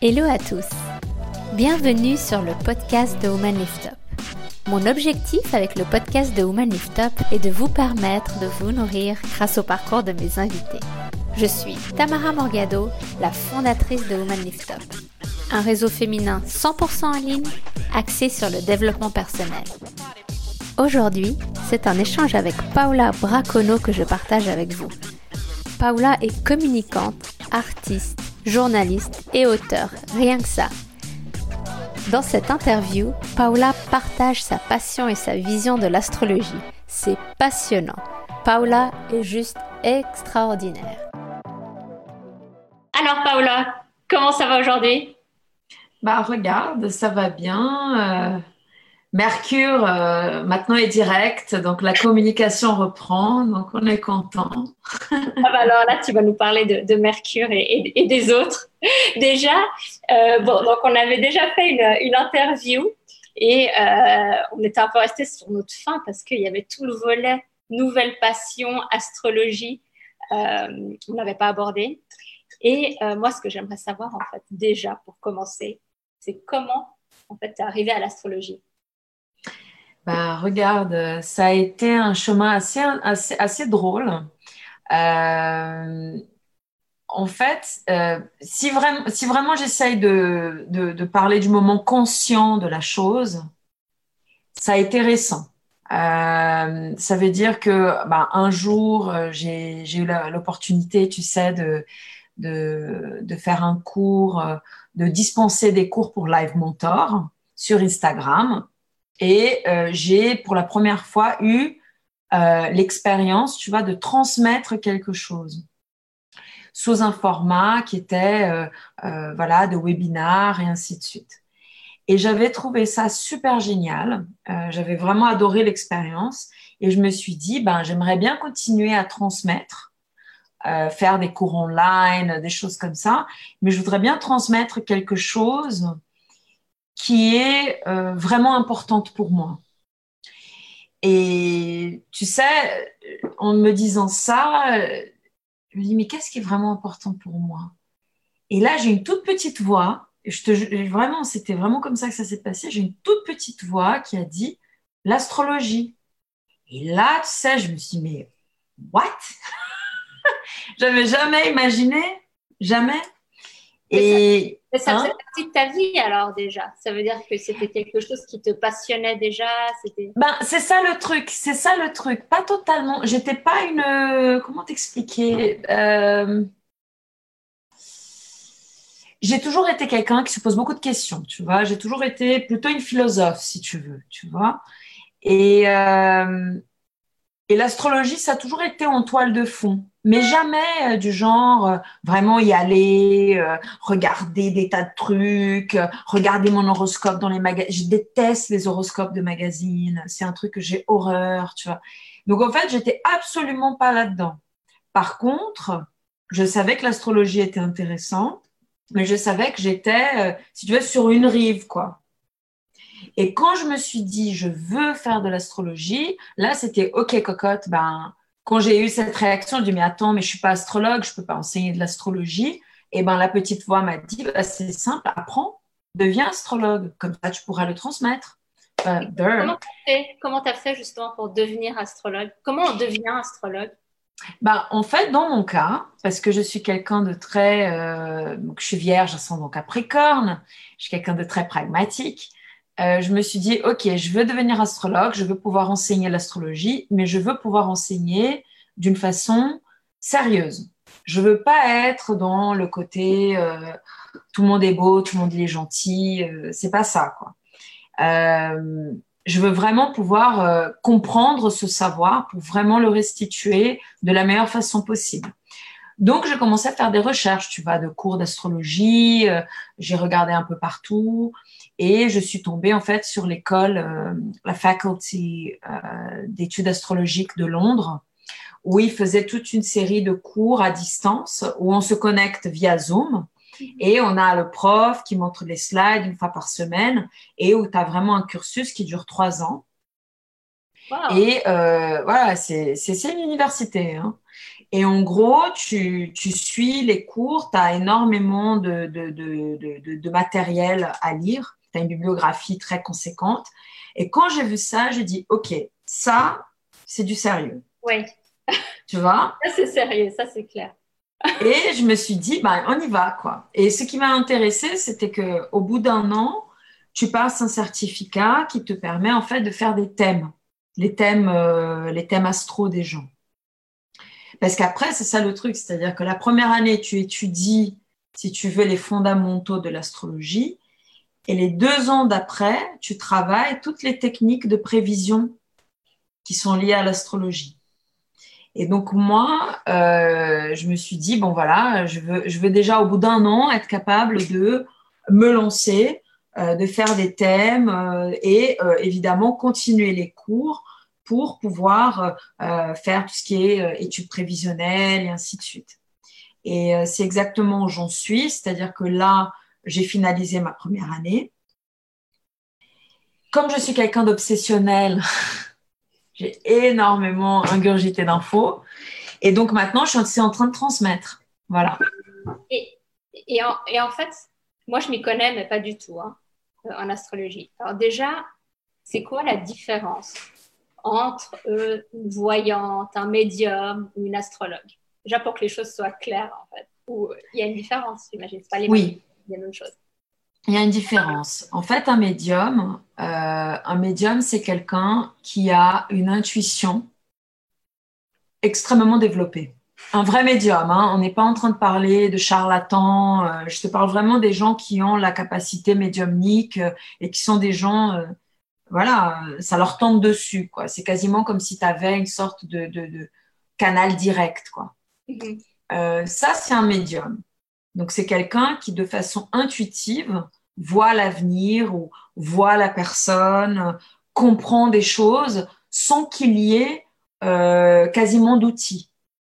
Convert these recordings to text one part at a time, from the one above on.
Hello à tous. Bienvenue sur le podcast de Woman Lift Up. Mon objectif avec le podcast de Woman Lift Up est de vous permettre de vous nourrir grâce au parcours de mes invités. Je suis Tamara Morgado, la fondatrice de Woman Lift Up, un réseau féminin 100% en ligne axé sur le développement personnel. Aujourd'hui, c'est un échange avec Paula Bracono que je partage avec vous. Paula est communicante, artiste, journaliste et auteur, rien que ça. Dans cette interview, Paula partage sa passion et sa vision de l'astrologie. C'est passionnant. Paula est juste extraordinaire. Alors Paula, comment ça va aujourd'hui? Bah regarde, ça va bien. Euh, Mercure euh, maintenant est direct, donc la communication reprend, donc on est content. ah bah alors là, tu vas nous parler de, Mercure et, des autres. Déjà, euh, bon, donc on avait déjà fait une, interview et euh, on était un peu resté sur notre fin parce qu'il y avait tout le volet nouvelle passion, astrologie, on n'avait pas abordé. Et moi, ce que j'aimerais savoir en fait déjà pour commencer, c'est comment en fait es arrivé à l'astrologie? Bah, regarde, ça a été un chemin assez, drôle. Euh, en fait, euh, si, vraiment, j'essaye de, parler du moment conscient de la chose, ça a été récent. Euh, ça veut dire que bah, un jour, j'ai eu l'opportunité, tu sais, de, de, faire un cours, de dispenser des cours pour Live Mentor sur Instagram. Et euh, j'ai pour la première fois eu euh, l'expérience, tu vois, de transmettre quelque chose sous un format qui était, euh, voilà, de webinar et ainsi de suite. Et j'avais trouvé ça super génial. J'avais vraiment adoré l'expérience et je me suis dit, ben, j'aimerais bien continuer à transmettre, faire des cours online, des choses comme ça, mais je voudrais bien transmettre quelque chose qui est euh, vraiment importante pour moi. Et tu sais, en me disant ça, je me dis, mais qu'est-ce qui est vraiment important pour moi? Et là, j'ai une toute petite voix, je te, vraiment, c'était vraiment comme ça que ça s'est passé, j'ai une toute petite voix qui a dit l'astrologie. Et là, tu sais, je me suis dit, mais what? J'avais jamais imaginé, jamais. Et, ça, hein? faisait partie de ta vie alors déjà. Ça veut dire que c'était quelque chose qui te passionnait déjà. Ben c'est ça le truc, c'est ça le truc. Pas totalement. J'étais pas une. Comment t'expliquer euh... J'ai toujours été quelqu'un qui se pose beaucoup de questions, tu vois. J'ai toujours été plutôt une philosophe, si tu veux, tu vois. Et euh... et l'astrologie, ça a toujours été en toile de fond mais jamais euh, du genre euh, vraiment y aller, euh, regarder des tas de trucs, regarder mon horoscope dans les magazines. Je déteste les horoscopes de magazines, c'est un truc que j'ai horreur, tu vois. Donc en fait, j'étais absolument pas là-dedans. Par contre, je savais que l'astrologie était intéressante, mais je savais que j'étais, si tu veux, sur une rive, quoi. Et quand je me suis dit, je veux faire de l'astrologie, là, c'était OK, cocotte, ben, quand j'ai eu cette réaction, je dis mais attends, mais je suis pas astrologue, je peux pas enseigner de l'astrologie. Et ben la petite voix m'a dit bah, c'est simple, apprends, deviens astrologue, comme ça tu pourras le transmettre. Euh, comment tu as fait justement pour devenir astrologue? Comment on devient astrologue? Bah, en fait, dans mon cas, parce que je suis quelqu'un de très, euh, je suis vierge, donc capricorne, je suis quelqu'un de très pragmatique. Euh, je me suis dit, OK, je veux devenir astrologue, je veux pouvoir enseigner l'astrologie, mais je veux pouvoir enseigner d'une façon sérieuse. Je veux pas être dans le côté euh, tout le monde est beau, tout le monde est gentil, euh, c'est pas ça quoi. Euh, je veux vraiment pouvoir comprendre ce savoir pour vraiment le restituer de la meilleure façon possible. Donc, j'ai commencé à faire des recherches, tu vois, de cours d'astrologie. j'ai regardé un peu partout. Et je suis tombée en fait sur l'école, euh, la faculty euh, d'études astrologiques de Londres, où ils faisaient toute une série de cours à distance, où on se connecte via Zoom. Mhm. Et on a le prof qui montre les slides une fois par semaine et où tu as vraiment un cursus qui dure trois ans. Et euh, voilà, c'est une université. Hein. Et en gros, tu, tu, suis les cours, tu as énormément de, de, de, de, matériel à lire, tu as une bibliographie très conséquente. Et quand j'ai vu ça, j'ai dit, OK, ça, c'est du sérieux. Oui. Tu vois? Ça, c'est sérieux, ça, c'est clair. Et je me suis dit, bah, on y va, quoi. Et ce qui m'a intéressé, c'était qu'au bout d'un an, tu passes un certificat qui te permet, en fait, de faire des thèmes, les thèmes, euh, les thèmes astro des gens. Parce qu'après, c'est ça le truc, c'est-à-dire que la première année, tu étudies, si tu veux, les fondamentaux de l'astrologie. Et les deux ans d'après, tu travailles toutes les techniques de prévision qui sont liées à l'astrologie. Et donc moi, euh, je me suis dit bon voilà, je veux, déjà au bout d'un an être capable de me lancer, euh, de faire des thèmes euh, et évidemment continuer les cours pour pouvoir faire tout ce qui est études prévisionnelles et ainsi de suite. Et c'est exactement où j'en suis, c'est-à-dire que là, j'ai finalisé ma première année. Comme je suis quelqu'un d'obsessionnel, J'ai énormément ingurgité d'infos. Et donc maintenant, je suis en train de transmettre. Voilà. Et, et, en, et en, fait, moi, je m'y connais, mais pas du tout hein, euh, en astrologie. Alors déjà, c'est quoi la différence entre euh, une voyante, un médium ou une astrologue? Déjà pour que les choses soient claires, en fait. Ou il y a une différence, j'imagine. pas les oui. Il y a une différence. En fait, un médium, euh, un médium, c'est quelqu'un qui a une intuition extrêmement développée. Un vrai médium, hein. on n'est pas en train de parler de charlatans. Euh, je te parle vraiment des gens qui ont la capacité médiumnique euh, et qui sont des gens, voilà, ça leur tombe dessus. quoi. C'est quasiment comme si tu avais une sorte de, canal direct. quoi. Mm-hmm. ça, c'est un médium. Donc, c'est quelqu'un qui, de façon intuitive, voit l'avenir ou voit la personne, comprend des choses sans qu'il y ait euh, quasiment d'outils,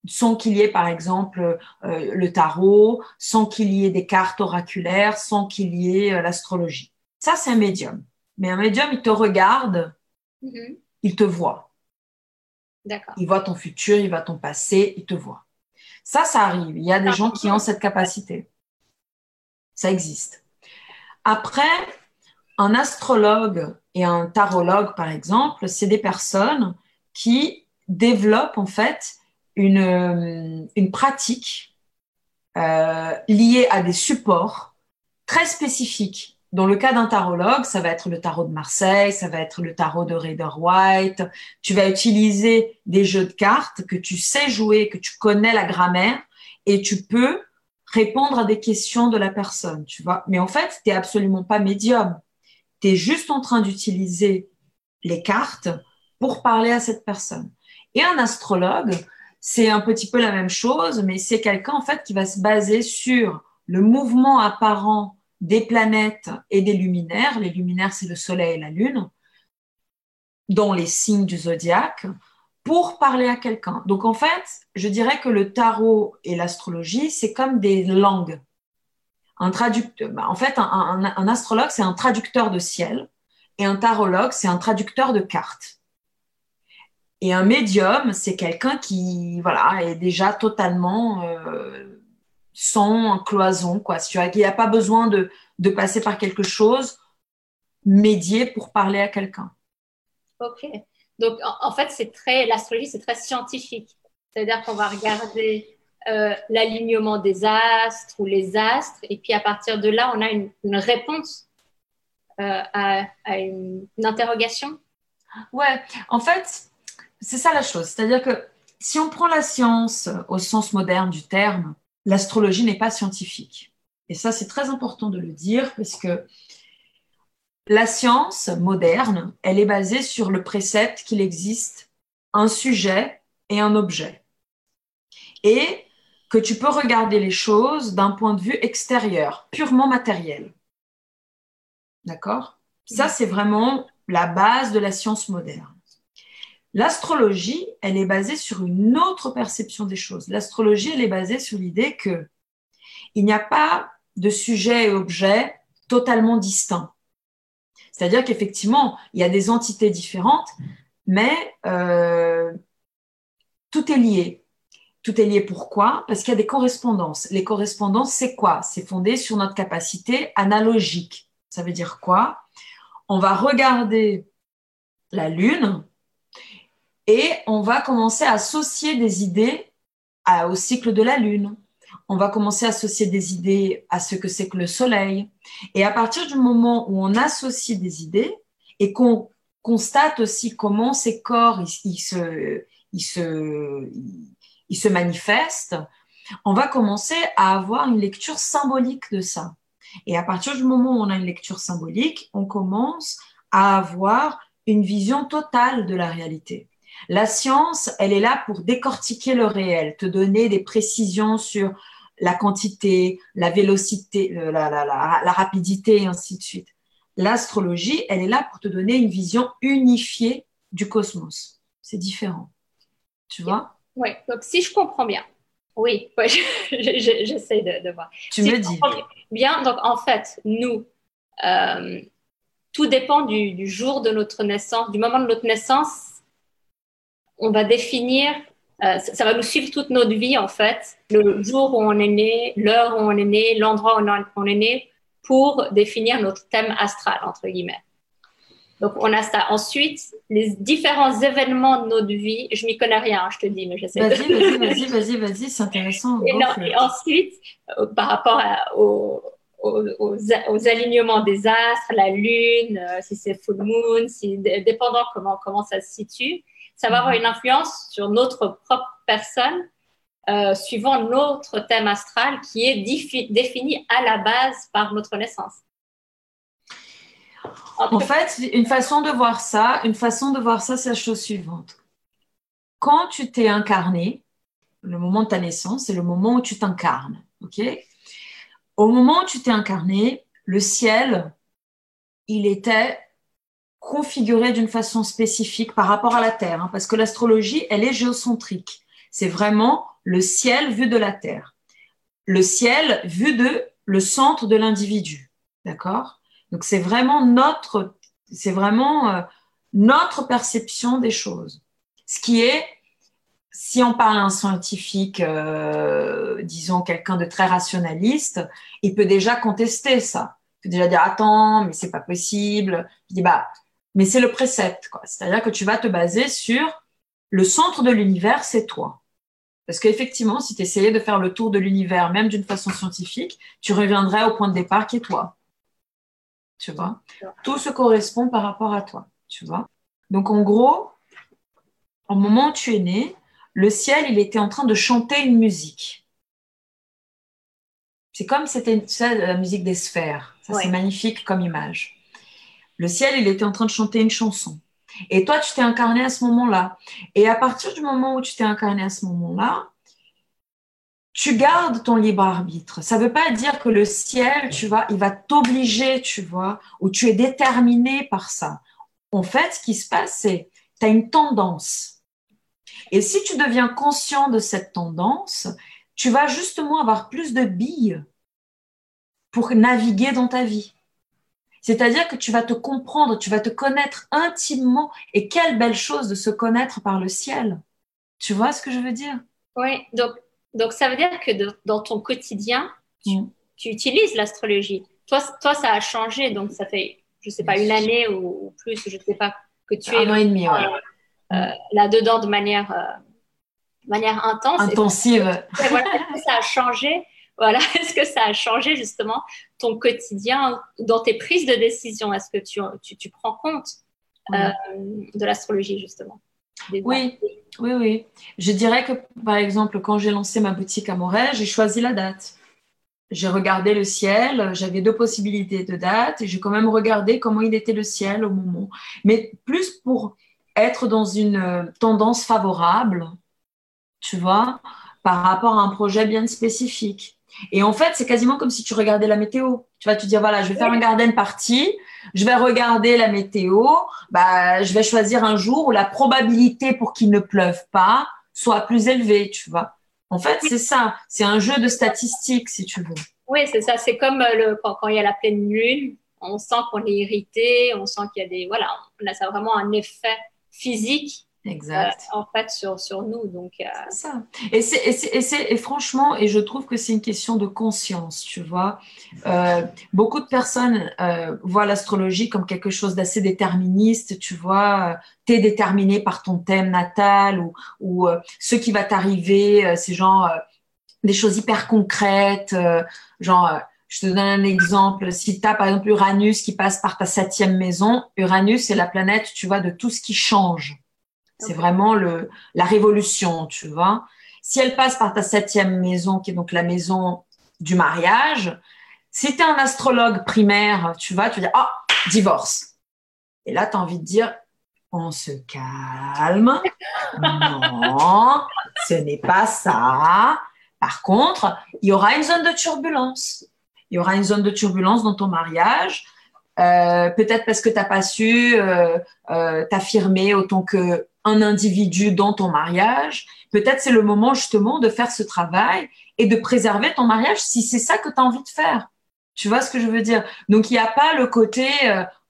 sans qu'il y ait par exemple euh, le tarot, sans qu'il y ait des cartes oraculaires, sans qu'il y ait euh, l'astrologie. Ça, c'est un médium. Mais un médium, il te regarde, mm-hmm. il te voit. Il voit ton futur, il voit ton passé, il te voit. Ça, ça arrive. Il y a des gens qui ont cette capacité. Ça existe. Après, un astrologue et un tarologue, par exemple, c'est des personnes qui développent en fait une, une pratique euh, liée à des supports très spécifiques. Dans le cas d'un tarologue, ça va être le tarot de Marseille, ça va être le tarot de Rider White. Tu vas utiliser des jeux de cartes que tu sais jouer, que tu connais la grammaire et tu peux répondre à des questions de la personne, tu vois. Mais en fait, tu n'es absolument pas médium. Tu es juste en train d'utiliser les cartes pour parler à cette personne. Et un astrologue, c'est un petit peu la même chose, mais c'est quelqu'un en fait qui va se baser sur le mouvement apparent des planètes et des luminaires. Les luminaires, c'est le Soleil et la Lune, dans les signes du zodiaque, pour parler à quelqu'un. Donc en fait, je dirais que le tarot et l'astrologie, c'est comme des langues. Un traducteur, bah, en fait, un, astrologue, c'est un traducteur de ciel et un tarologue, c'est un traducteur de cartes. Et un médium, c'est quelqu'un qui, voilà, est déjà totalement euh, sans cloison, quoi. Il n'y a pas besoin de, de passer par quelque chose médié pour parler à quelqu'un. Ok. Donc, en, fait, c'est très, l'astrologie, c'est très scientifique. C'est-à-dire qu'on va regarder euh, l'alignement des astres ou les astres, et puis à partir de là, on a une, réponse euh, à, une, interrogation. Ouais, en fait, c'est ça la chose. C'est-à-dire que si on prend la science au sens moderne du terme, l'astrologie n'est pas scientifique. Et ça, c'est très important de le dire parce que la science moderne, elle est basée sur le précepte qu'il existe un sujet et un objet. Et que tu peux regarder les choses d'un point de vue extérieur, purement matériel. D'accord? Ça, c'est vraiment la base de la science moderne. L'astrologie, elle est basée sur une autre perception des choses. L'astrologie, elle est basée sur l'idée que il n'y a pas de sujet et objet totalement distincts. C'est-à-dire qu'effectivement, il y a des entités différentes, mais euh, tout est lié. Tout est lié pourquoi? Parce qu'il y a des correspondances. Les correspondances, c'est quoi? C'est fondé sur notre capacité analogique. Ça veut dire quoi? On va regarder la Lune et on va commencer à associer des idées au cycle de la Lune. On va commencer à associer des idées à ce que c'est que le Soleil. Et à partir du moment où on associe des idées et qu'on constate aussi comment ces corps ils, se, manifestent, on va commencer à avoir une lecture symbolique de ça. Et à partir du moment où on a une lecture symbolique, on commence à avoir une vision totale de la réalité. La science, elle est là pour décortiquer le réel, te donner des précisions sur la quantité, la vélocité, la, la, la, rapidité et ainsi de suite. L'astrologie, elle est là pour te donner une vision unifiée du cosmos. C'est différent. Tu vois? Oui, donc si je comprends bien, oui, j'essaie de, voir. Tu me dis. Bien, donc en fait, nous, euh, tout dépend du, jour de notre naissance, du moment de notre naissance. On va définir, euh, ça, va nous suivre toute notre vie en fait, le jour où on est né, l'heure où on est né, l'endroit où on est né, pour définir notre thème astral, entre guillemets. Donc, on a ça. Ensuite, les différents événements de notre vie, je m'y connais rien, je te dis, mais j'essaie vas-y, de... Vas-y, vas-y, vas-y, vas-y, c'est intéressant. Et, ensuite, euh, par rapport aux, aux, alignements des astres, la lune, euh, si c'est full moon, si, dépendant comment, comment ça se situe, ça va avoir mhm. une influence sur notre propre personne, euh, suivant notre thème astral qui est défini à la base par notre naissance. En fait, une façon de voir ça, une façon de voir ça, c'est la chose suivante. Quand tu t'es incarné, le moment de ta naissance, c'est le moment où tu t'incarnes. ok? Au moment où tu t'es incarné, le ciel, il était configuré d'une façon spécifique par rapport à la Terre, hein, parce que l'astrologie, elle est géocentrique. C'est vraiment le ciel vu de la Terre. Le ciel vu de le centre de l'individu. D'accord? Donc c'est vraiment notre, c'est vraiment euh, notre perception des choses. Ce qui est, si on parle à un scientifique, euh, disons quelqu'un de très rationaliste, il peut déjà contester ça. Il peut déjà dire attends, mais c'est pas possible. Il dit bah, mais c'est le précepte, quoi. C'est-à-dire que tu vas te baser sur le centre de l'univers, c'est toi. Parce qu'effectivement, si tu essayais de faire le tour de l'univers, même d'une façon scientifique, tu reviendrais au point de départ qui est toi tu vois? Tout se correspond par rapport à toi, tu vois? Donc en gros, au moment où tu es né, le ciel, il était en train de chanter une musique. C'est comme c'était la musique des sphères. Ça, c'est magnifique comme image. Le ciel, il était en train de chanter une chanson. Et toi, tu t'es incarné à ce moment-là. Et à partir du moment où tu t'es incarné à ce moment-là, tu gardes ton libre arbitre. Ça ne veut pas dire que le ciel, tu vois, il va t'obliger, tu vois, ou tu es déterminé par ça. En fait, ce qui se passe, c'est tu as une tendance. Et si tu deviens conscient de cette tendance, tu vas justement avoir plus de billes pour naviguer dans ta vie. C'est-à-dire que tu vas te comprendre, tu vas te connaître intimement. Et quelle belle chose de se connaître par le ciel. Tu vois ce que je veux dire? Oui, donc donc, ça veut dire que dans ton quotidien, mm. tu, utilises l'astrologie. Toi, toi, ça a changé, donc ça fait, je ne sais pas, une année ou, plus, je ne sais pas, que tu es euh, là-dedans de manière, euh, manière intense. Intensive. Est-ce que ça a changé? Voilà, est-ce que ça a changé justement ton quotidien dans tes prises de décision? Est-ce que tu, tu, prends compte euh, de l'astrologie justement? Oui, oui, oui. Je dirais que, par exemple, quand j'ai lancé ma boutique à Montréal, j'ai choisi la date. J'ai regardé le ciel, j'avais deux possibilités de date et j'ai quand même regardé comment il était le ciel au moment. Mais plus pour être dans une euh, tendance favorable, tu vois, par rapport à un projet bien spécifique. Et en fait, c'est quasiment comme si tu regardais la météo. Tu vas te dire, voilà, je vais faire un garden party, je vais regarder la météo, bah, je vais choisir un jour où la probabilité pour qu'il ne pleuve pas soit plus élevée, tu vois. En fait, c'est ça. C'est un jeu de statistiques, si tu veux. Oui, c'est ça. C'est comme euh, quand, il y a la pleine lune, on sent qu'on est irrité, on sent qu'il y a des. Voilà, on a ça vraiment un effet physique Exact. en fait sur, sur nous. Donc, c'est ça. Et, c'est, et, c'est, et, c'est, et franchement, et je trouve que c'est une question de conscience, tu vois. Euh, beaucoup de personnes euh, voient l'astrologie comme quelque chose d'assez déterministe, tu vois. Tu es déterminé par ton thème natal ou, ou euh, ce qui va t'arriver, c'est genre des choses hyper concrètes, genre je te donne un exemple. Si tu as par exemple Uranus qui passe par ta septième maison, Uranus, c'est la planète, tu vois, de tout ce qui change. C'est vraiment le, la révolution, tu vois. Si elle passe par ta septième maison, qui est donc la maison du mariage, si tu es un astrologue primaire, tu vas, tu vas dire, ah, divorce. Et là, tu as envie de dire, on se calme. non, ce n'est pas ça. Par contre, il y aura une zone de turbulence il y aura une zone de turbulence dans ton mariage. Euh, peut-être parce que tu n'as pas su euh, euh, t'affirmer autant qu'un individu dans ton mariage. Peut-être c'est le moment justement de faire ce travail et de préserver ton mariage si c'est ça que tu as envie de faire. Tu vois ce que je veux dire? Donc il n'y a pas le côté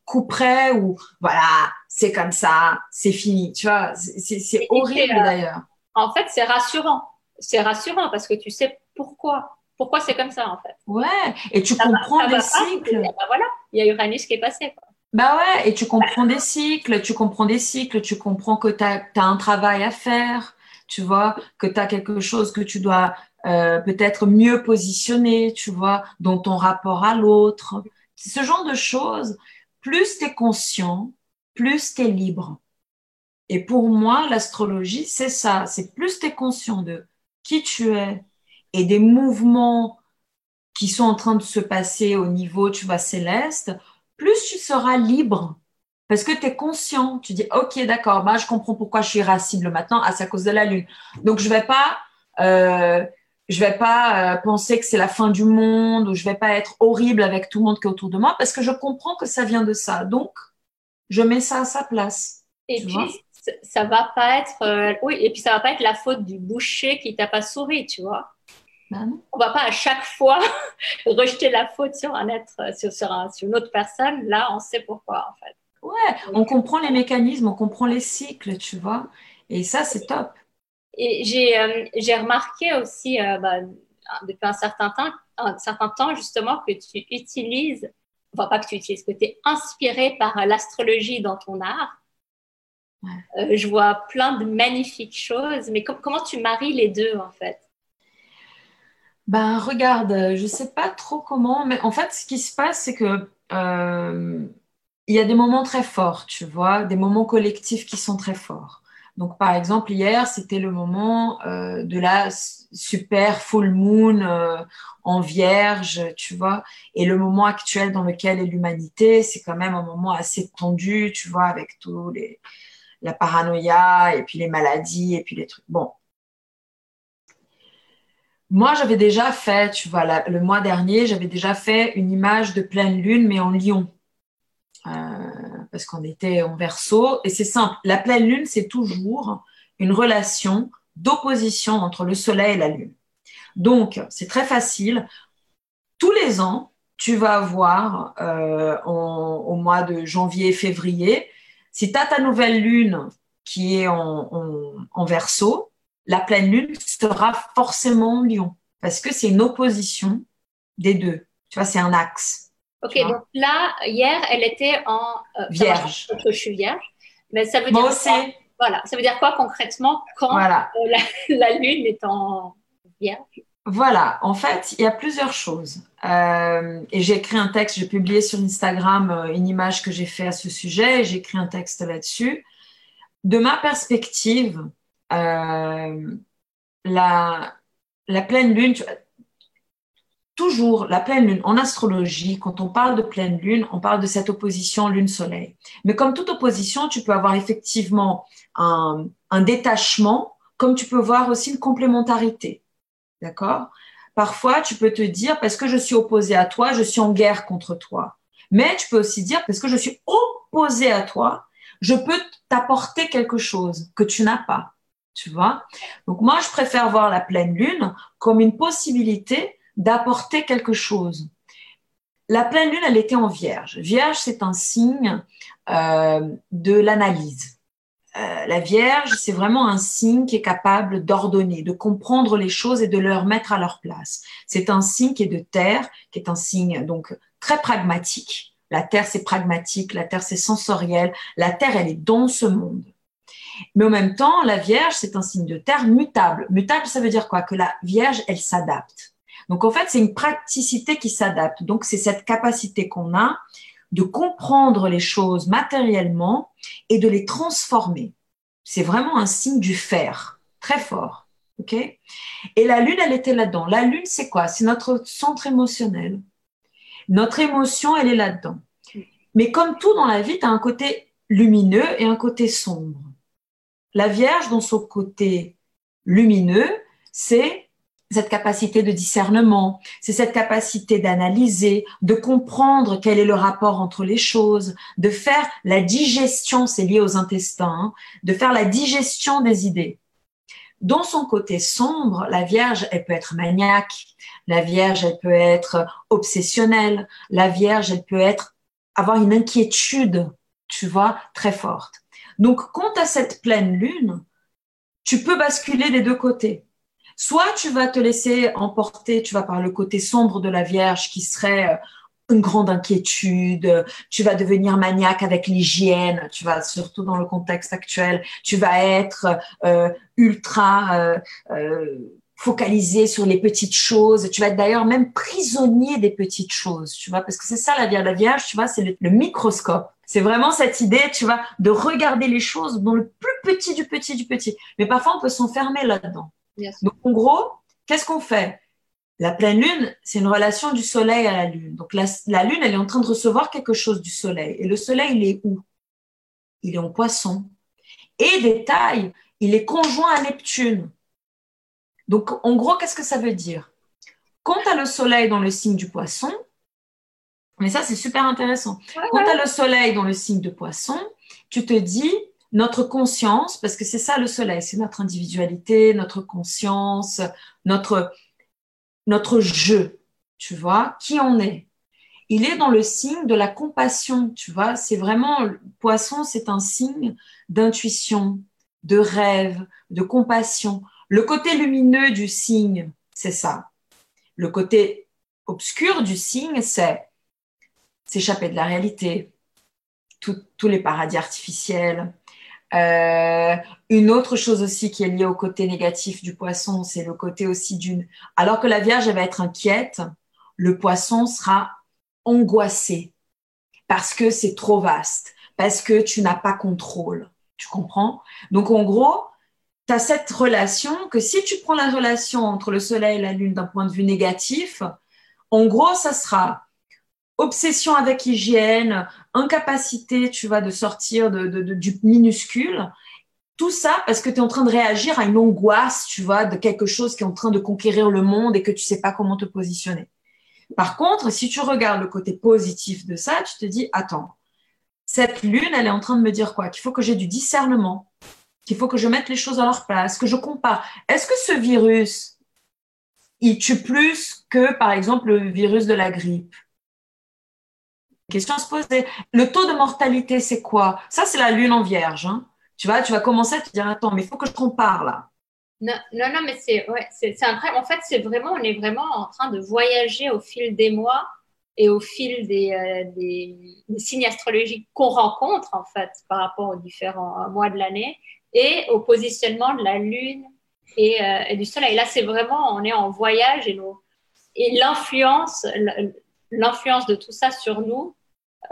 coup près ou voilà, c'est comme ça, c'est fini. Tu vois, c'est horrible d'ailleurs. En fait, c'est rassurant. C'est rassurant parce que tu sais pourquoi pourquoi c'est comme ça en fait? Ouais, et tu comprends des cycles. bah voilà, il y a Uranus qui est passé. Quoi. Bah ouais, et tu comprends des cycles, tu comprends des cycles, tu comprends que tu as, un travail à faire, tu vois, que tu as quelque chose que tu dois euh, peut-être mieux positionner, tu vois, dans ton rapport à l'autre. Ce genre de choses, plus tu es conscient, plus tu es libre. Et pour moi, l'astrologie, c'est ça, c'est plus tu es conscient de qui tu es, et des mouvements qui sont en train de se passer au niveau, tu vois, céleste, plus tu seras libre. Parce que tu es conscient, tu dis, OK, d'accord, bah, je comprends pourquoi je suis irascible maintenant, à cause de la lune. Donc, je vais pas, euh, je vais pas euh, penser que c'est la fin du monde ou je vais pas être horrible avec tout le monde qui est autour de moi parce que je comprends que ça vient de ça. Donc, je mets ça à sa place. Et puis, ça va pas être, euh, oui, et puis ça va pas être la faute du boucher qui t'a pas souri, tu vois? On ben On va pas à chaque fois rejeter la faute sur un être, sur, sur, sur, une autre personne. Là, on sait pourquoi, en fait. Ouais, on comprend les mécanismes, on comprend les cycles, tu vois. Et ça, c'est top. Et j'ai euh, remarqué aussi, euh, bah, depuis un certain, temps, un certain temps, justement, que tu utilises, enfin, pas que tu utilises, que tu es inspiré par l'astrologie dans ton art. Euh, je vois plein de magnifiques choses, mais comment tu maries les deux, en fait? Ben regarde, je sais pas trop comment, mais en fait, ce qui se passe, c'est que euh, il y a des moments très forts, tu vois, des moments collectifs qui sont très forts. Donc, par exemple, hier, c'était le moment euh, de la super full moon euh, en vierge, tu vois, et le moment actuel dans lequel est l'humanité, c'est quand même un moment assez tendu, tu vois, avec tout les la paranoïa et puis les maladies et puis les trucs. Bon, moi, j'avais déjà fait, tu vois, le mois dernier, j'avais déjà fait une image de pleine lune, mais en lion. Euh, parce qu'on était en verso. Et c'est simple, la pleine lune, c'est toujours une relation d'opposition entre le soleil et la lune. Donc, c'est très facile. Tous les ans, tu vas avoir euh, au mois de janvier, février, si tu as ta nouvelle lune qui est en, verso, la pleine lune sera forcément lion parce que c'est une opposition des deux. Tu vois, c'est un axe. Ok, donc là, hier, elle était en euh, vierge. Je suis vierge. Mais ça veut dire Moi aussi. Quoi, voilà, ça veut dire quoi concrètement quand voilà. Euh, la, lune est en vierge? Voilà, en fait, il y a plusieurs choses. Euh, et j'ai écrit un texte, j'ai publié sur Instagram une image que j'ai fait à ce sujet, et j'ai écrit un texte là-dessus. De ma perspective, euh, la, pleine lune, toujours la pleine lune en astrologie, quand on parle de pleine lune, on parle de cette opposition lune-soleil. Mais comme toute opposition, tu peux avoir effectivement un, un détachement, comme tu peux voir aussi une complémentarité. D'accord? Parfois, tu peux te dire, parce que je suis opposé à toi, je suis en guerre contre toi. Mais tu peux aussi dire, parce que je suis opposé à toi, je peux t'apporter quelque chose que tu n'as pas Donc moi, je préfère voir la pleine lune comme une possibilité d'apporter quelque chose. La pleine lune, elle était en vierge. Vierge, c'est un signe euh, de l'analyse. euh, la Vierge, c'est vraiment un signe qui est capable d'ordonner, de comprendre les choses et de leur mettre à leur place. C'est un signe qui est de terre, qui est un signe donc très pragmatique. La terre, c'est pragmatique, la terre, c'est sensoriel. La terre, elle est dans ce monde. Mais en même temps, la Vierge, c'est un signe de terre mutable. Mutable, ça veut dire quoi? Que la Vierge, elle s'adapte. Donc en fait, c'est une praticité qui s'adapte. Donc c'est cette capacité qu'on a de comprendre les choses matériellement et de les transformer. C'est vraiment un signe du faire, très fort. OK? Et la lune, elle était là-dedans. La lune, c'est quoi? C'est notre centre émotionnel. Notre émotion, elle est là-dedans. Mais comme tout dans la vie, tu as un côté lumineux et un côté sombre. La Vierge, dans son côté lumineux, c'est cette capacité de discernement, c'est cette capacité d'analyser, de comprendre quel est le rapport entre les choses, de faire la digestion, c'est lié aux intestins, hein, de faire la digestion des idées. Dans son côté sombre, la Vierge, elle peut être maniaque, la Vierge, elle peut être obsessionnelle, la Vierge, elle peut être avoir une inquiétude, tu vois, très forte. Donc, quand tu as cette pleine lune, tu peux basculer des deux côtés. Soit tu vas te laisser emporter, tu vas par le côté sombre de la Vierge qui serait euh, une grande inquiétude, tu vas devenir maniaque avec l'hygiène, tu vas surtout dans le contexte actuel, tu vas être euh, ultra euh, euh, focalisé sur les petites choses, tu vas être d'ailleurs même prisonnier des petites choses, tu vois, parce que c'est ça la Vierge, la Vierge, tu vois, c'est le, microscope. C'est vraiment cette idée, tu vois, de regarder les choses dans le plus petit du petit du petit. Mais parfois, on peut s'enfermer là-dedans. Donc, en gros, qu'est-ce qu'on fait? La pleine lune, c'est une relation du soleil à la lune. Donc, la, lune, elle est en train de recevoir quelque chose du soleil. Et le soleil, il est où? Il est en poisson. Et détail, il est conjoint à Neptune. Donc, en gros, qu'est-ce que ça veut dire? Quand tu as le soleil dans le signe du poisson, mais ça, c'est super intéressant. Quand tu as le soleil dans le signe de poisson, tu te dis, notre conscience, parce que c'est ça le soleil, c'est notre individualité, notre conscience, notre, notre jeu, tu vois, qui on est. Il est dans le signe de la compassion, tu vois, c'est vraiment, poisson, c'est un signe d'intuition, de rêve, de compassion. Le côté lumineux du signe, c'est ça. Le côté obscur du signe, c'est s'échapper de la réalité, tous les paradis artificiels, euh, une autre chose aussi qui est liée au côté négatif du poisson, c'est le côté aussi d'une. Alors que la Vierge va être inquiète, le poisson sera angoissé parce que c'est trop vaste, parce que tu n'as pas contrôle. Tu comprends? Donc en gros, tu as cette relation que si tu prends la relation entre le Soleil et la Lune d'un point de vue négatif, en gros, ça sera obsession avec hygiène, incapacité, tu vois, de sortir du minuscule. Tout ça parce que tu es en train de réagir à une angoisse, tu vois, de quelque chose qui est en train de conquérir le monde et que tu sais pas comment te positionner. Par contre, si tu regardes le côté positif de ça, tu te dis, attends, cette lune, elle est en train de me dire quoi? Qu'il faut que j'ai du discernement, qu'il faut que je mette les choses à leur place, que je compare. Est-ce que ce virus, il tue plus que, par exemple, le virus de la grippe? Question à se poser. Le taux de mortalité, c'est quoi? Ça, c'est la lune en vierge. Hein. Tu vois, tu vas commencer à te dire, attends, mais il faut que je compare là. Non, non, non mais c'est ouais, c'est En fait, c'est vraiment, on est vraiment en train de voyager au fil des mois et au fil des, euh, des, signes astrologiques qu'on rencontre, en fait, par rapport aux différents mois de l'année et au positionnement de la lune et, euh, et du soleil. Là, c'est vraiment, on est en voyage et, et l'influence, l'influence de tout ça sur nous,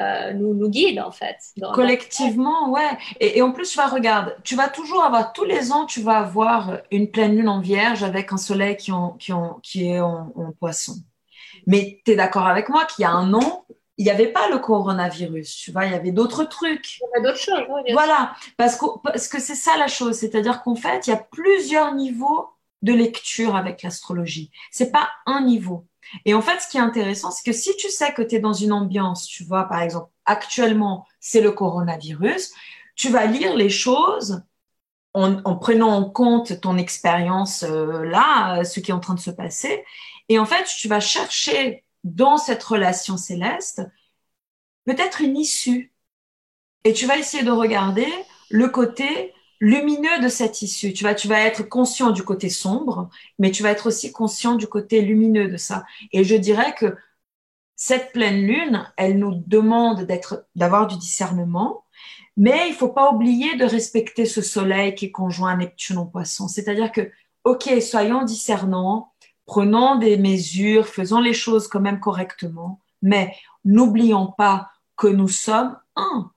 euh, nous, nous guide en fait. Collectivement, ouais. Et, en plus, tu vas regarder, tu vas toujours avoir, tous les ans, tu vas avoir une pleine lune en vierge avec un soleil qui, qui, qui est en, poisson. Mais tu es d'accord avec moi qu'il y a un an, il n'y avait pas le coronavirus, tu vois, il y avait d'autres trucs. Il y avait d'autres choses, Voilà, parce que, parce que c'est ça la chose, c'est-à-dire qu'en fait, il y a plusieurs niveaux de lecture avec l'astrologie. C'est pas un niveau. Et en fait, ce qui est intéressant, c'est que si tu sais que tu es dans une ambiance, tu vois, par exemple, actuellement, c'est le coronavirus, tu vas lire les choses en, prenant en compte ton expérience euh, là, ce qui est en train de se passer. Et en fait, tu vas chercher dans cette relation céleste peut-être une issue. Et tu vas essayer de regarder le côté lumineux de cette issue. Tu vas, tu vas être conscient du côté sombre, mais tu vas être aussi conscient du côté lumineux de ça. Et je dirais que cette pleine lune, elle nous demande d'être, d'avoir du discernement, mais il faut pas oublier de respecter ce soleil qui est conjoint à Neptune en poisson. C'est-à-dire que, ok, soyons discernants, prenons des mesures, faisons les choses quand même correctement, mais n'oublions pas que nous sommes un.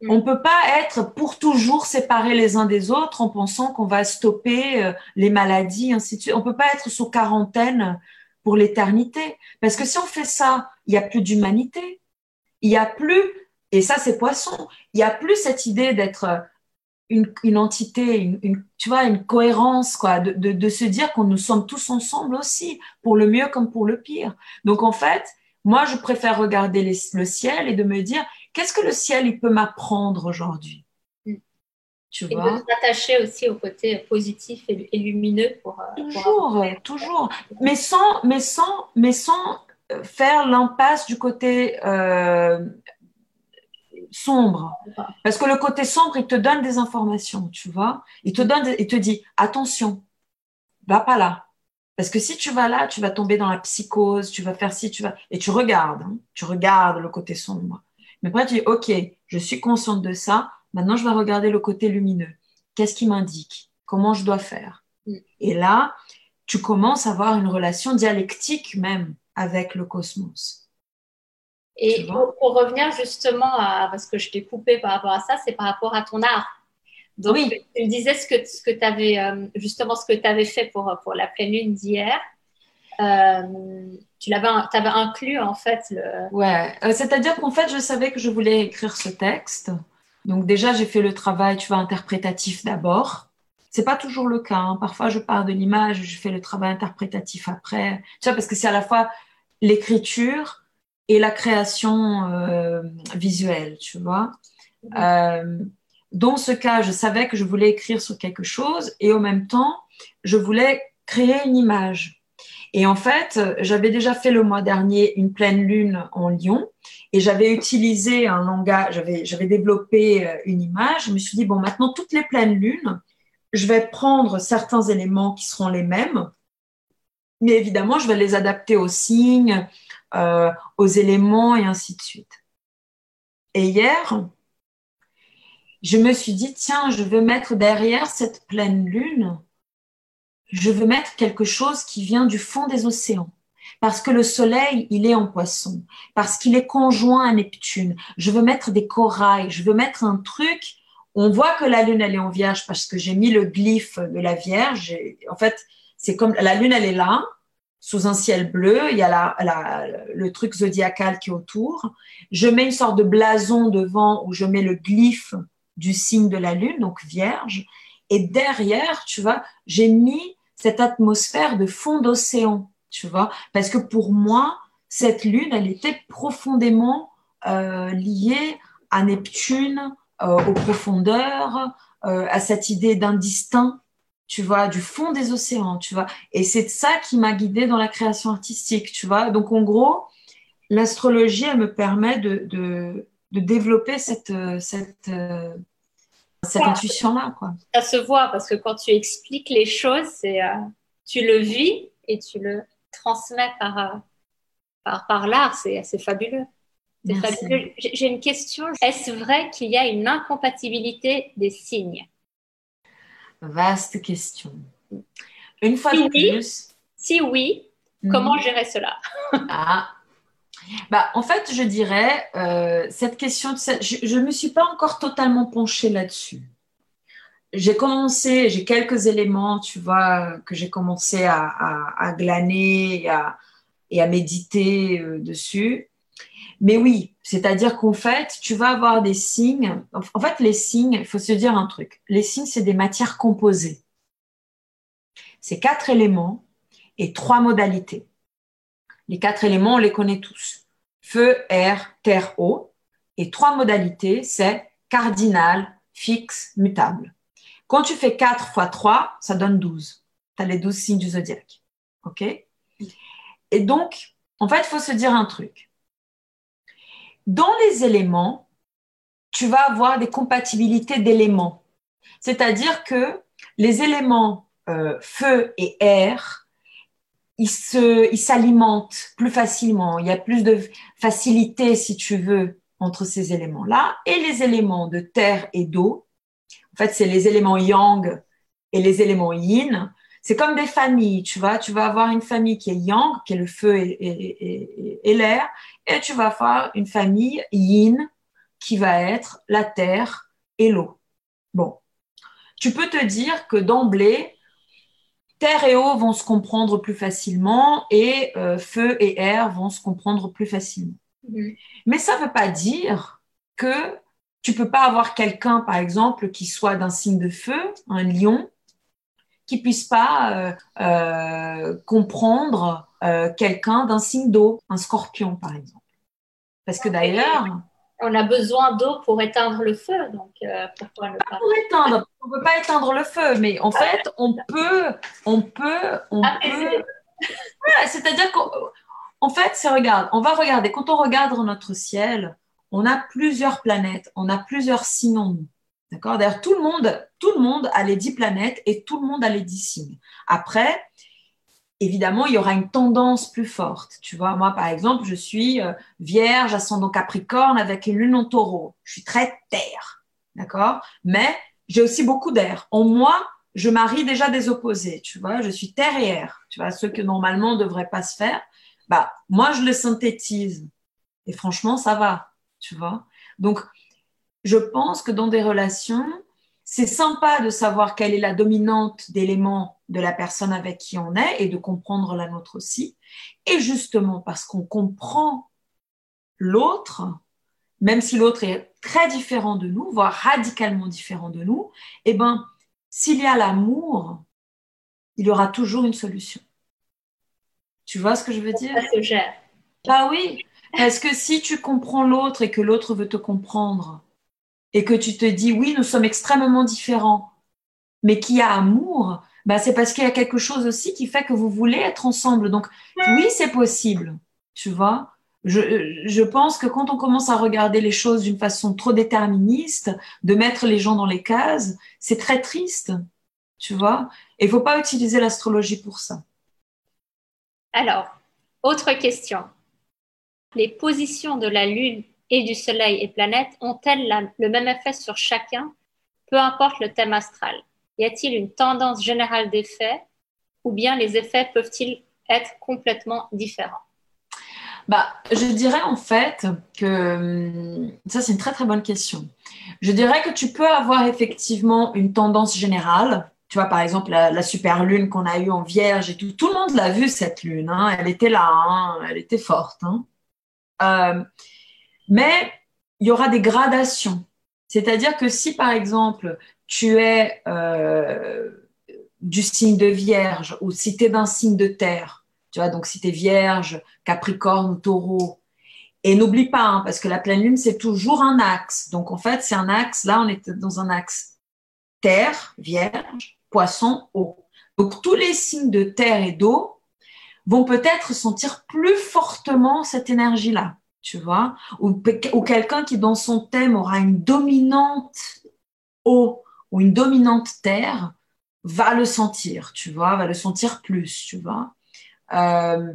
Mm. On ne peut pas être pour toujours séparés les uns des autres en pensant qu'on va stopper euh, les maladies, ainsi de suite. On ne peut pas être sous quarantaine pour l'éternité. Parce que si on fait ça, il n'y a plus d'humanité. Il n'y a plus, et ça c'est poisson, il n'y a plus cette idée d'être une, entité, une, tu vois, une cohérence, quoi, de, de se dire qu'on nous sommes tous ensemble aussi, pour le mieux comme pour le pire. Donc en fait, moi, je préfère regarder le ciel et de me dire, qu'est-ce que le ciel il peut m'apprendre aujourd'hui mm. Tu et vois de s'attacher aussi au côté positif et, lumineux pour euh, toujours, toujours, mais sans, mais sans, mais sans euh, faire l'impasse du côté euh, sombre, parce que le côté sombre il te donne des informations, tu vois, il te donne, il te dit attention, va pas là, parce que si tu vas là, tu vas tomber dans la psychose, tu vas faire ci, tu vas. Et tu regardes, hein. tu regardes le côté sombre. Mais après, tu dis, OK, je suis consciente de ça. Maintenant, je vais regarder le côté lumineux. Qu'est-ce qui m'indique? Comment je dois faire? Mm. Et là, tu commences à avoir une relation dialectique même avec le cosmos. Et pour, revenir justement à, parce que je t'ai coupé par rapport à ça, c'est par rapport à ton art. Donc, oui. tu me disais ce que, ce que tu avais, euh, justement, ce que tu avais fait pour, pour la pleine lune d'hier. Euh, tu l'avais, avais inclus, en fait. Le... Ouais, euh, c'est-à-dire qu'en fait, je savais que je voulais écrire ce texte. Donc, déjà, j'ai fait le travail, tu vois, interprétatif d'abord. C'est pas toujours le cas. Hein. Parfois, je pars de l'image, je fais le travail interprétatif après. Tu vois, parce que c'est à la fois l'écriture et la création visuelle, tu vois. Mm-hmm dans ce cas, je savais que je voulais écrire sur quelque chose et en même temps, je voulais créer une image. Et en fait, j'avais déjà fait le mois dernier une pleine lune en Lyon et j'avais utilisé un langage, j'avais, développé euh, une image. Je me suis dit, bon, maintenant, toutes les pleines lunes, je vais prendre certains éléments qui seront les mêmes, mais évidemment, je vais les adapter aux signes, euh, aux éléments et ainsi de suite. Et hier, je me suis dit, tiens, je veux mettre derrière cette pleine lune, je veux mettre quelque chose qui vient du fond des océans. Parce que le soleil, il est en poisson. Parce qu'il est conjoint à Neptune. Je veux mettre des corails. Je veux mettre un truc. On voit que la lune, elle est en vierge parce que j'ai mis le glyphe de la vierge. En fait, c'est comme la lune, elle est là, sous un ciel bleu. Il y a la, le truc zodiacal qui est autour. Je mets une sorte de blason devant où je mets le glyphe du signe de la lune, donc vierge. Et derrière, tu vois, j'ai mis cette atmosphère de fond d'océan, tu vois, parce que pour moi, cette lune, elle était profondément euh, liée à Neptune, euh, aux profondeurs, euh, à cette idée d'indistinct, tu vois, du fond des océans, tu vois? Et c'est ça qui m'a guidée dans la création artistique, tu vois? Donc en gros, l'astrologie, elle me permet de, de, de développer cette, cette, cette intuition-là. Quoi. Ça se voit parce que quand tu expliques les choses, c'est, euh, tu le vis et tu le transmets par, euh, par, par l'art. C'est, c'est fabuleux. fabuleux. J'ai une question. Est-ce vrai qu'il y a une incompatibilité des signes? Vaste question. Une fois de plus. Si oui, comment mhm. gérer cela? Ah, bah, en fait, je dirais, euh, cette question, je ne me suis pas encore totalement penchée là-dessus. J'ai commencé, j'ai quelques éléments, tu vois, que j'ai commencé à, glaner et à, méditer euh, dessus. Mais oui, c'est-à-dire qu'en fait, tu vas avoir des signes. En fait, les signes, il faut se dire un truc. Les signes, c'est des matières composées. C'est quatre éléments et trois modalités. Les quatre éléments, on les connaît tous. Feu, air, terre, eau. Et trois modalités, c'est cardinal, fixe, mutable. Quand tu fais 4 fois 3, ça donne 12. Tu as les 12 signes du zodiaque. OK? Et donc, en fait, il faut se dire un truc. Dans les éléments, tu vas avoir des compatibilités d'éléments. C'est-à-dire que les éléments euh, feu et air, ils s'alimentent plus facilement. Il y a plus de facilité, si tu veux, entre ces éléments-là. Et les éléments de terre et d'eau, en fait, c'est les éléments yang et les éléments yin. C'est comme des familles, tu vois. Tu vas avoir une famille qui est yang, qui est le feu et, et l'air, et tu vas avoir une famille yin, qui va être la terre et l'eau. Bon, tu peux te dire que d'emblée, terre et eau vont se comprendre plus facilement et euh, feu et air vont se comprendre plus facilement. Mhm. Mais ça ne veut pas dire que tu peux pas avoir quelqu'un, par exemple, qui soit d'un signe de feu, un lion, qui puisse pas euh, euh, comprendre quelqu'un d'un signe d'eau, un scorpion, par exemple. Parce que d'ailleurs, on a besoin d'eau pour éteindre le feu, donc euh, pourquoi ne pas Pour éteindre, on peut pas éteindre le feu, mais en fait, on peut, on peut, on peut. c'est-à-dire qu'en fait, c'est regarde, on va regarder. Quand on regarde notre ciel, on a plusieurs planètes, on a plusieurs signes D'accord? D'ailleurs, tout le monde, tout le monde a les dix planètes et tout le monde a les dix signes. Après, évidemment, il y aura une tendance plus forte. Tu vois, moi, par exemple, je suis euh, vierge, ascendant capricorne avec une lune en taureau. Je suis très terre. D'accord? Mais j'ai aussi beaucoup d'air. En moi, je marie déjà des opposés. Tu vois, je suis terre et air. Tu vois, ce que normalement ne devrait pas se faire. Bah, moi, je le synthétise. Et franchement, ça va. Tu vois Donc, je pense que dans des relations, c'est sympa de savoir quelle est la dominante d'éléments de la personne avec qui on est et de comprendre la nôtre aussi. Et justement, parce qu'on comprend l'autre, même si l'autre est très différent de nous, voire radicalement différent de nous, eh ben, s'il y a l'amour, il y aura toujours une solution. Tu vois ce que je veux dire? Ça se gère. Bah oui, parce que si tu comprends l'autre et que l'autre veut te comprendre, et que tu te dis oui, nous sommes extrêmement différents, mais qu'il y a amour, bah, c'est parce qu'il y a quelque chose aussi qui fait que vous voulez être ensemble. Donc oui, c'est possible, tu vois. Je, je, pense que quand on commence à regarder les choses d'une façon trop déterministe, de mettre les gens dans les cases, c'est très triste, tu vois. Et il faut pas utiliser l'astrologie pour ça. Alors, autre question. Les positions de la Lune et du Soleil et planètes ont-elles le même effet sur chacun, peu importe le thème astral? Y a-t-il une tendance générale d'effet ou bien les effets peuvent-ils être complètement différents? Bah, je dirais en fait que hum, ça c'est une très très bonne question. Je dirais que tu peux avoir effectivement une tendance générale. Tu vois, par exemple, la, super lune qu'on a eue en Vierge et tout, tout le monde l'a vue cette lune. Hein. Elle était là, hein. elle était forte. Hein. Euh, mais il y aura des gradations. C'est-à-dire que si, par exemple, tu es euh, du signe de vierge ou si tu es d'un signe de terre, tu vois, donc si tu es vierge, capricorne taureau, et n'oublie pas, hein, parce que la pleine lune, c'est toujours un axe. Donc, en fait, c'est un axe, là, on est dans un axe terre, vierge, poisson, eau. Donc, tous les signes de terre et d'eau vont peut-être sentir plus fortement cette énergie-là tu vois, ou, ou quelqu'un qui dans son thème aura une dominante eau ou une dominante terre va le sentir, tu vois, va le sentir plus, tu vois. Euh,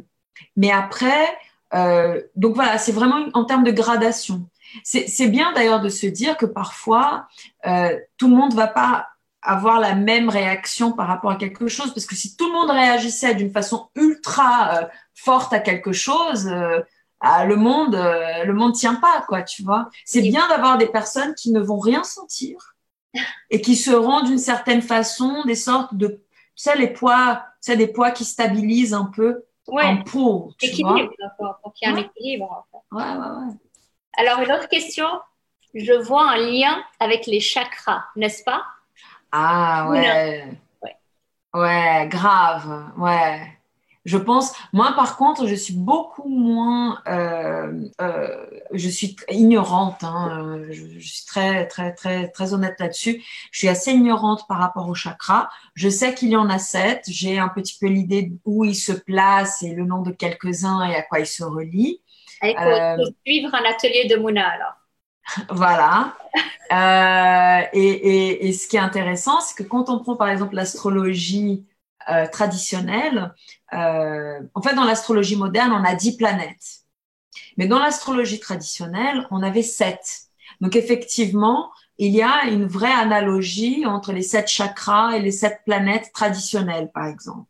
mais après, euh, donc voilà, c'est vraiment en termes de gradation. C'est bien d'ailleurs de se dire que parfois, euh, tout le monde va pas avoir la même réaction par rapport à quelque chose, parce que si tout le monde réagissait d'une façon ultra forte à quelque chose, ah, le monde, euh, le monde tient pas, quoi, tu vois. C'est bien d'avoir des personnes qui ne vont rien sentir et qui seront d'une certaine façon des sortes de, tu sais, les poids, tu sais, des poids qui stabilisent un peu en peau, tu équilibre, vois. pour qu'il y ait un équilibre. En fait. Ouais, ouais, ouais. Alors, une autre question. Je vois un lien avec les chakras, n'est-ce pas? Ah, ouais. ouais. Ouais, grave, ouais. Je pense, moi par contre, je suis beaucoup moins, euh, euh, je suis ignorante. Hein, euh, je, suis très très très très honnête là-dessus. Je suis assez ignorante par rapport au chakra. Je sais qu'il y en a sept. J'ai un petit peu l'idée où ils se placent et le nom de quelques-uns et à quoi ils se relient. Il faut suivre un atelier de Mouna alors. voilà. Euh, et, et, ce qui est intéressant, c'est que quand on prend par exemple l'astrologie euh, traditionnelle, euh, en fait, dans l'astrologie moderne, on a dix planètes. Mais dans l'astrologie traditionnelle, on avait sept. Donc effectivement, il y a une vraie analogie entre les sept chakras et les sept planètes traditionnelles, par exemple.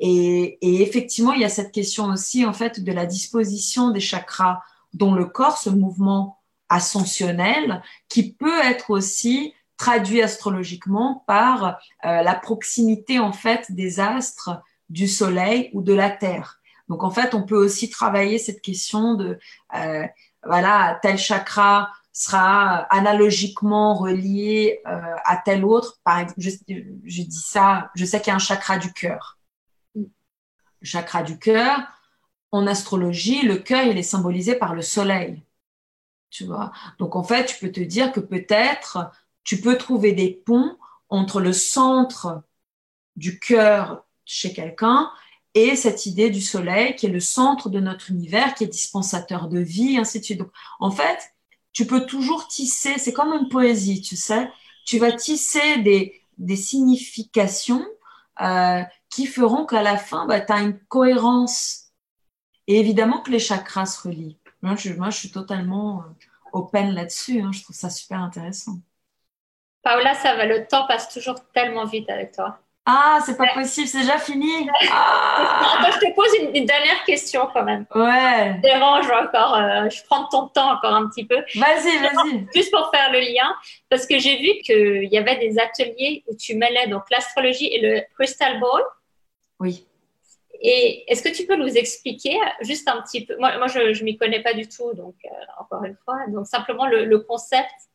Et, effectivement, il y a cette question aussi, en fait, de la disposition des chakras dans le corps, ce mouvement ascensionnel, qui peut être aussi traduit astrologiquement par euh, la proximité, en fait, des astres, du Soleil ou de la Terre. Donc, en fait, on peut aussi travailler cette question de, euh, voilà, tel chakra sera analogiquement relié euh, à tel autre. Par exemple, je, je dis ça, je sais qu'il y a un chakra du cœur chakra du cœur, en astrologie, le cœur, il est symbolisé par le soleil. Tu vois? Donc, en fait, tu peux te dire que peut-être tu peux trouver des ponts entre le centre du cœur chez quelqu'un et cette idée du soleil qui est le centre de notre univers, qui est dispensateur de vie, ainsi de suite. Donc, en fait, tu peux toujours tisser, c'est comme une poésie, tu sais, tu vas tisser des, des significations euh, qui feront qu'à la fin, bah, tu as une cohérence. Et évidemment que les chakras se relient. Moi, je, moi, je suis totalement euh, open là-dessus. Hein. Je trouve ça super intéressant. Paola, ça va, le temps passe toujours tellement vite avec toi. Ah, c'est pas possible, c'est déjà fini. Ah. Attends, je te pose une, dernière question quand même. Ouais. Je dérange encore, euh, je prends ton temps encore un petit peu. Vas-y, vas-y. Juste pour faire le lien, parce que j'ai vu qu'il y avait des ateliers où tu mêlais donc l'astrologie et le crystal ball. Oui. Et est-ce que tu peux nous expliquer juste un petit peu? Moi, moi je ne m'y connais pas du tout, donc euh, encore une fois. Donc simplement le concept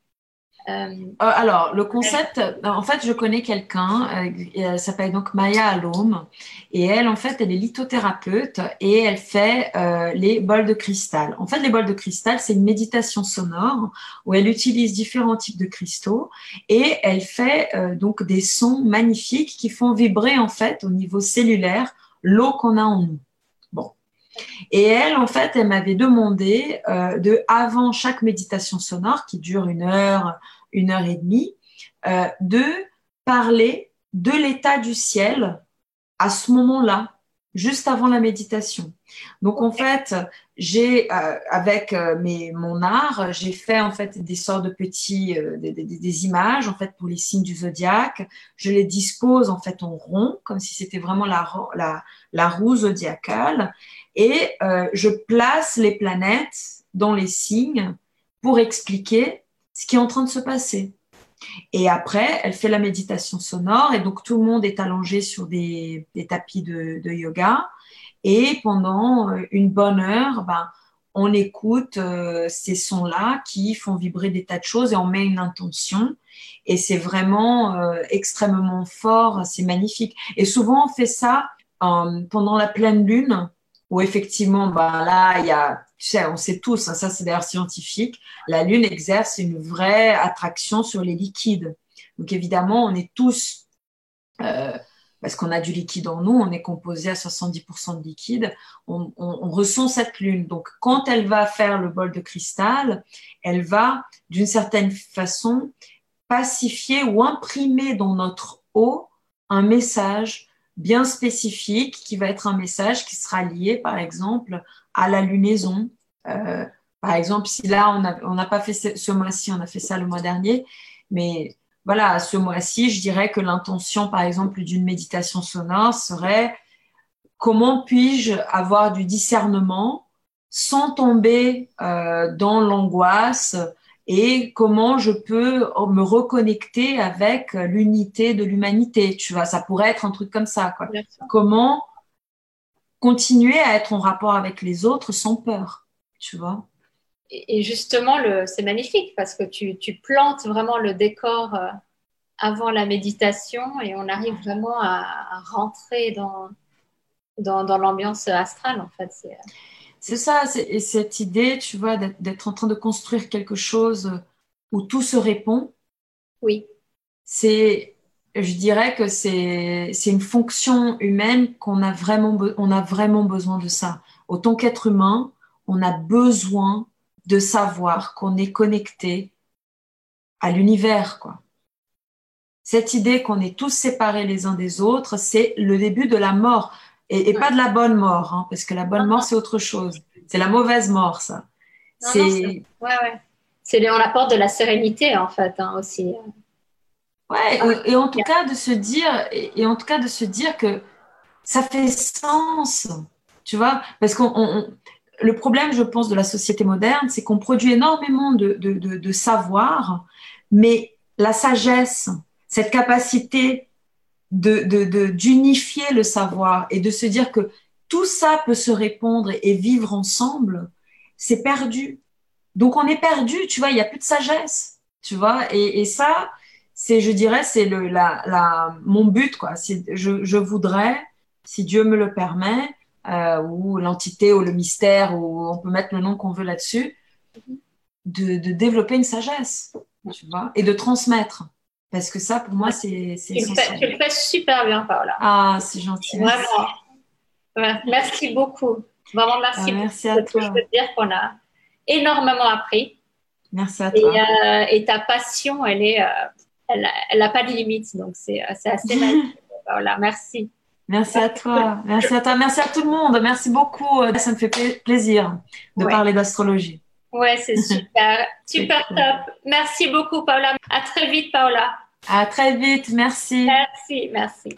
alors, le concept, en fait, je connais quelqu'un, euh, elle s'appelle donc Maya Alom, et elle, en fait, elle est lithothérapeute et elle fait les bols de cristal. En fait, les bols de cristal, c'est une méditation sonore où elle utilise différents types de cristaux et elle fait donc des sons magnifiques qui font vibrer, en fait, au niveau cellulaire, l'eau qu'on a en nous. Et elle, en fait, elle m'avait demandé de, avant chaque méditation sonore qui dure une heure, une heure et demie, euh, de parler de l'état du ciel à ce moment-là, juste avant la méditation. Donc en fait, j'ai euh, avec euh, mes, mon art, j'ai fait en fait des sortes de petits des, des, images en fait pour les signes du zodiaque. Je les dispose en fait en rond, comme si c'était vraiment la, la, la roue zodiacale, et je place les planètes dans les signes pour expliquer ce qui est en train de se passer. Et après, elle fait la méditation sonore et donc tout le monde est allongé sur des, tapis de, yoga. Et pendant euh, une bonne heure, ben, on écoute euh, ces sons-là qui font vibrer des tas de choses et on met une intention. Et c'est vraiment euh, extrêmement fort, c'est magnifique. Et souvent, on fait ça pendant la pleine lune où effectivement, bah, là, il y a, on sait tous, hein, ça c'est d'ailleurs scientifique, la Lune exerce une vraie attraction sur les liquides. Donc évidemment, on est tous, euh, parce qu'on a du liquide en nous, on est composé à 70% de liquide, on, ressent cette Lune. Donc quand elle va faire le bol de cristal, elle va d'une certaine façon pacifier ou imprimer dans notre eau un message bien spécifique qui va être un message qui sera lié, par exemple, à la lunaison. Euh, par exemple, si là, on n'a pas fait ce, mois-ci, on a fait ça le mois dernier, mais voilà, ce mois-ci, je dirais que l'intention, par exemple, d'une méditation sonore serait comment puis-je avoir du discernement sans tomber euh, dans l'angoisse et comment je peux me reconnecter avec l'unité de l'humanité. Tu vois, ça pourrait être un truc comme ça. Quoi. Comment continuer à être en rapport avec les autres sans peur, tu vois? Et justement, c'est magnifique parce que tu, tu, plantes vraiment le décor euh, avant la méditation et on arrive vraiment à, rentrer dans, dans, dans l'ambiance astrale, en fait. C'est, ça, et cette idée, tu vois, d'être en train de construire quelque chose où tout se répond. Oui. C'est, je dirais que c'est, c'est une fonction humaine qu'on a vraiment, on a vraiment besoin de ça. Autant qu'être humain, on a besoin de savoir qu'on est connecté à l'univers, quoi. Cette idée qu'on est tous séparés les uns des autres, c'est le début de la mort. Et, pas de la bonne mort, hein, parce que la bonne mort, c'est autre chose. C'est la mauvaise mort, ça. C'est... Ouais, ouais. C'est, on apporte de la sérénité, en fait, hein, aussi. Ouais, et, en tout cas de se dire, et, en tout cas de se dire que ça fait sens, tu vois, parce qu'on le problème, je pense, de la société moderne, c'est qu'on produit énormément de, de, de, savoir, mais la sagesse, cette capacité de, d'unifier le savoir et de se dire que tout ça peut se répondre et, vivre ensemble, c'est perdu. Donc on est perdu, tu vois, il n'y a plus de sagesse, tu vois, et, ça, c'est, je dirais, c'est le, la, mon but, quoi. Je, je voudrais, si Dieu me le permet, euh, ou l'entité ou le mystère, ou on peut mettre le nom qu'on veut là-dessus, de, de, développer une sagesse, tu vois, et de transmettre. Parce que ça, pour moi, c'est tu, tu le fais super bien, Paola. Ah, c'est gentil. Vraiment. Merci beaucoup. Vraiment, merci. Ah, merci à toi. Je peux te dire qu'on a énormément appris. Merci à toi. Et, euh, et ta passion, elle est, euh, elle n'a pas de limite. Donc, c'est assez magique. voilà, merci. Merci à toi. Merci à toi. Merci à tout le monde. Merci beaucoup. Ça me fait plaisir de parler d'astrologie. Ouais, c'est super. super top. Merci beaucoup, Paola. À très vite, Paola. À très vite. Merci. Merci, merci.